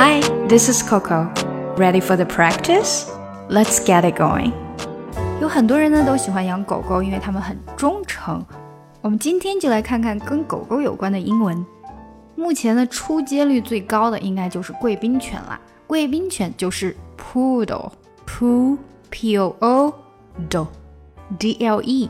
Hi, this is Coco. Ready for the practice? Let's get it going. 有很多人呢都喜欢养狗狗，因为它们很忠诚。我们今天就来看看跟狗狗有关的英文。目前呢，出街率最高的应该就是贵宾犬啦。贵宾犬就是 poodle，poo，p o o，do，d l e。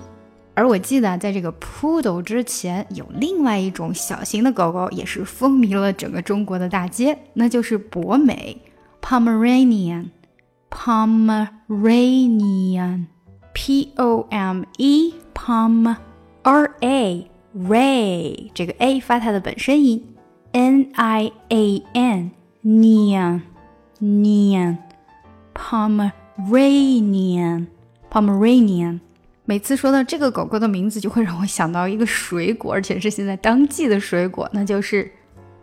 而我记得，在这个 poodle 之前，有另外一种小型的狗狗，也是风靡了整个中国的大街，那就是博美 （Pomeranian），Pomeranian，P O M E Pom R A Ray，这个 A 发它的本身音，N I A N Nian Nian Pomeranian Pomeranian。每次说到这个狗狗的名字，就会让我想到一个水果，而且是现在当季的水果，那就是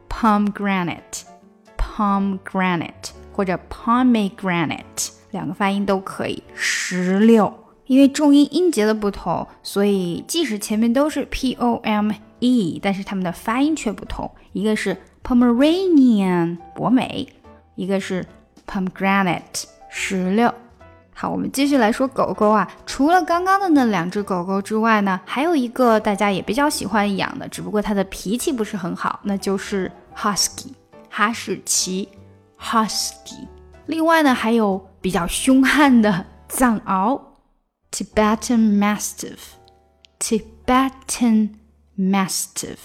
pomegranate，pomegranate 或者 pomegranate，两个发音都可以。石榴，因为重音音节的不同，所以即使前面都是 p o m e，但是它们的发音却不同。一个是 Pomeranian 博美，一个是 pomegranate 石榴。好，我们继续来说狗狗啊。除了刚刚的那两只狗狗之外呢，还有一个大家也比较喜欢养的，只不过它的脾气不是很好，那就是 husky 哈士奇 husky。另外呢，还有比较凶悍的藏獒 Tibetan Mastiff Tibetan Mastiff。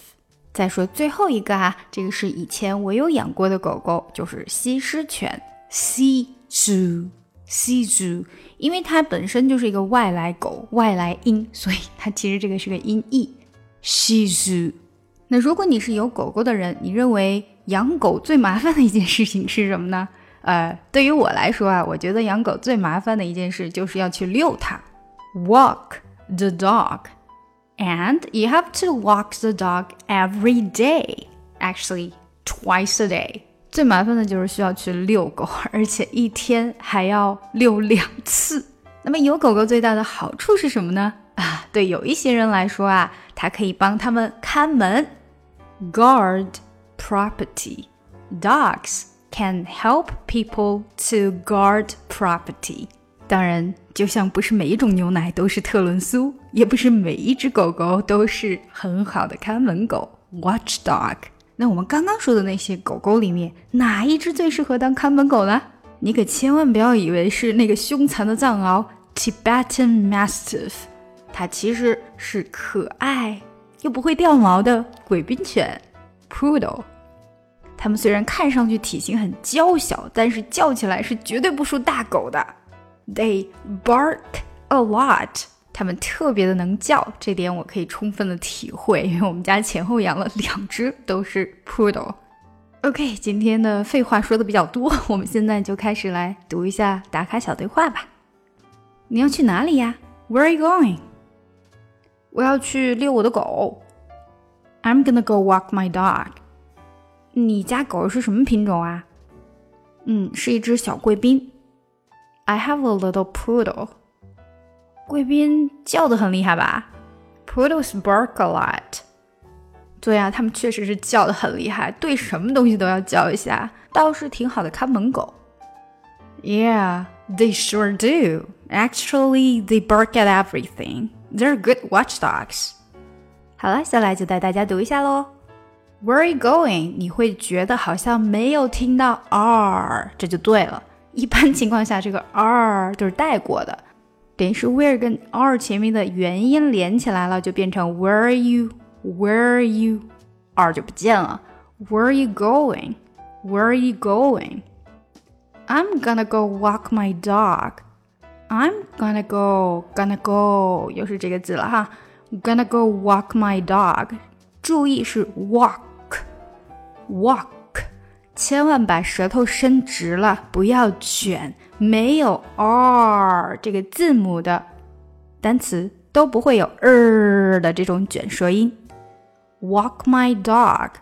再说最后一个啊，这个是以前我有养过的狗狗，就是西施犬 Shih Tzu。西猪，因为它本身就是一个外来狗，外来音，所以它其实这个是个音译。西猪。那如果你是有狗狗的人，你认为养狗最麻烦的一件事情是什么呢？呃，对于我来说啊，我觉得养狗最麻烦的一件事就是要去遛它，walk the dog，and you have to walk the dog every day，actually twice a day。 最麻烦的就是需要去遛狗，而且一天还要遛两次。那么有狗狗最大的好处是什么呢？啊，对有一些人来说啊，它可以帮他们看门，guard property。Dogs can help people to guard property。当然，就像不是每一种牛奶都是特仑苏，也不是每一只狗狗都是很好的看门狗，watchdog。那我们刚刚说的那些狗狗里面，哪一只最适合当看门狗呢？你可千万不要以为是那个凶残的藏獒 Tibetan Mastiff，它其实是可爱又不会掉毛的贵宾犬 Poodle。它们虽然看上去体型很娇小，但是叫起来是绝对不输大狗的。They bark a lot. 它们特别的能叫，这点我可以充分的体会，因为我们家前后养了两只都是 poodle。OK，今天的废话说的比较多，我们现在就开始来读一下打卡小对话吧。你要去哪里呀？Where are you going？我要去遛我的狗。I'm gonna go walk my dog。你家狗是什么品种啊？嗯，是一只小贵宾。I have a little poodle。贵宾叫的很厉害吧？Poodles bark a lot。对呀，他们确实是叫的很厉害，对什么东西都要叫一下，倒是挺好的看门狗。Yeah, they sure do. Actually, they bark at everything. They're good watchdogs. 好了，下来就带大家读一下喽。Where are you going？你会觉得好像没有听到 r，这就对了。一般情况下，这个 r 都是带过的。等于是 where 跟 are 前面的元音连起来了，就变成 where are you，where are you，are 就不见了。Where are you going? Where are you going? I'm gonna go walk my dog. I'm gonna go, gonna go，又是这个字了哈。Gonna go walk my dog。注意是 walk，walk。 千万把舌头伸直了，不要卷。没有 r 这个字母的单词都不会有 r 的这种卷舌音。Walk my dog，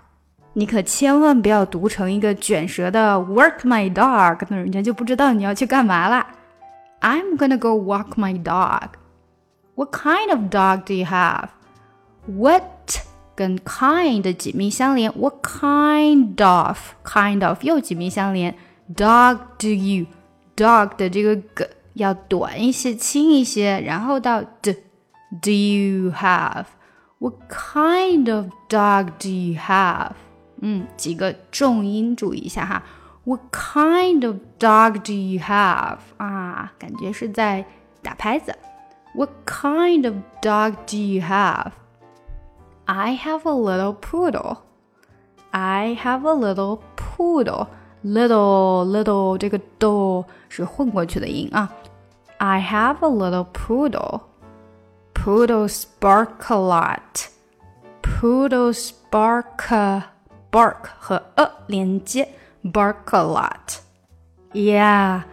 你可千万不要读成一个卷舌的 work my dog，那人家就不知道你要去干嘛啦。I'm gonna go walk my dog. What kind of dog do you have? What 跟 kind 紧密相连，What kind of kind of 又紧密相连。Dog do you dog 的这个 g 要短一些，轻一些，然后到 d do you have What kind of dog do you have？嗯，几个重音注意一下哈。What kind of dog do you have？啊，感觉是在打拍子。What kind of dog do you have? I have a little poodle. I have a little poodle. Little little 这个 do 是混过去的音啊。I have a little poodle. Poodles bark a lot. Poodles bark bark 和 a 连接，bark a lot. Yeah,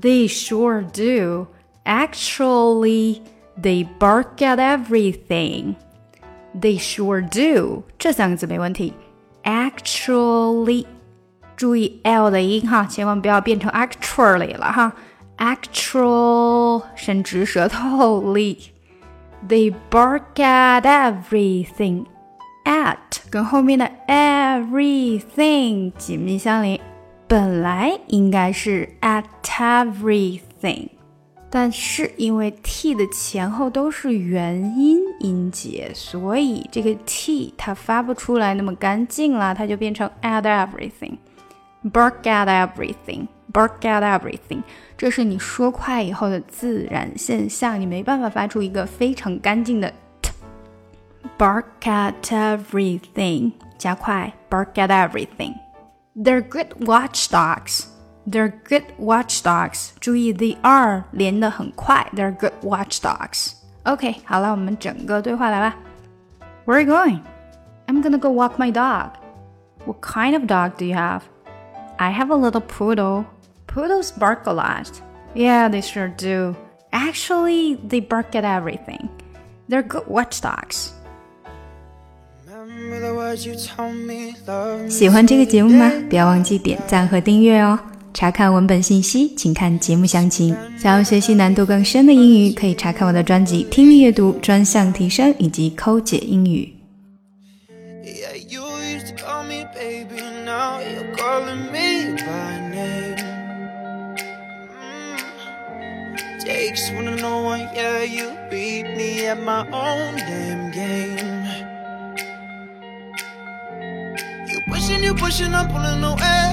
they sure do. Actually, they bark at everything. They sure do. 这三个字没问题。Actually，注意 l 的音哈，千万不要变成 actually 了哈。Actual 伸直舌头力。They bark at everything. At 跟后面的 everything 紧密相连，本来应该是 at everything。 但是因为 t 的前后都是元音音节，所以这个 t 它发不出来那么干净了，它就变成 at everything，bark at everything，bark at everything。这是你说快以后的自然现象，你没办法发出一个非常干净的 t，bark at everything，加快，bark at everything。They're good watchdogs。 They're good watchdogs. 注意 the are 连得很快。They're good watchdogs. OK，好了，我们整个对话来吧。Where are you going? I'm gonna go walk my dog. What kind of dog do you have? I have a little poodle. Poodles bark a lot. Yeah, they sure do. Actually, they bark at everything. They're good watchdogs. 喜欢这个节目吗？不要忘记点赞和订阅哦。 查看文本信息，请看节目详情。想要学习难度更深的英语，可以查看我的专辑《听力阅读专项提升》以及《抠解英语》。Pushing you, pushing, I'm pulling away,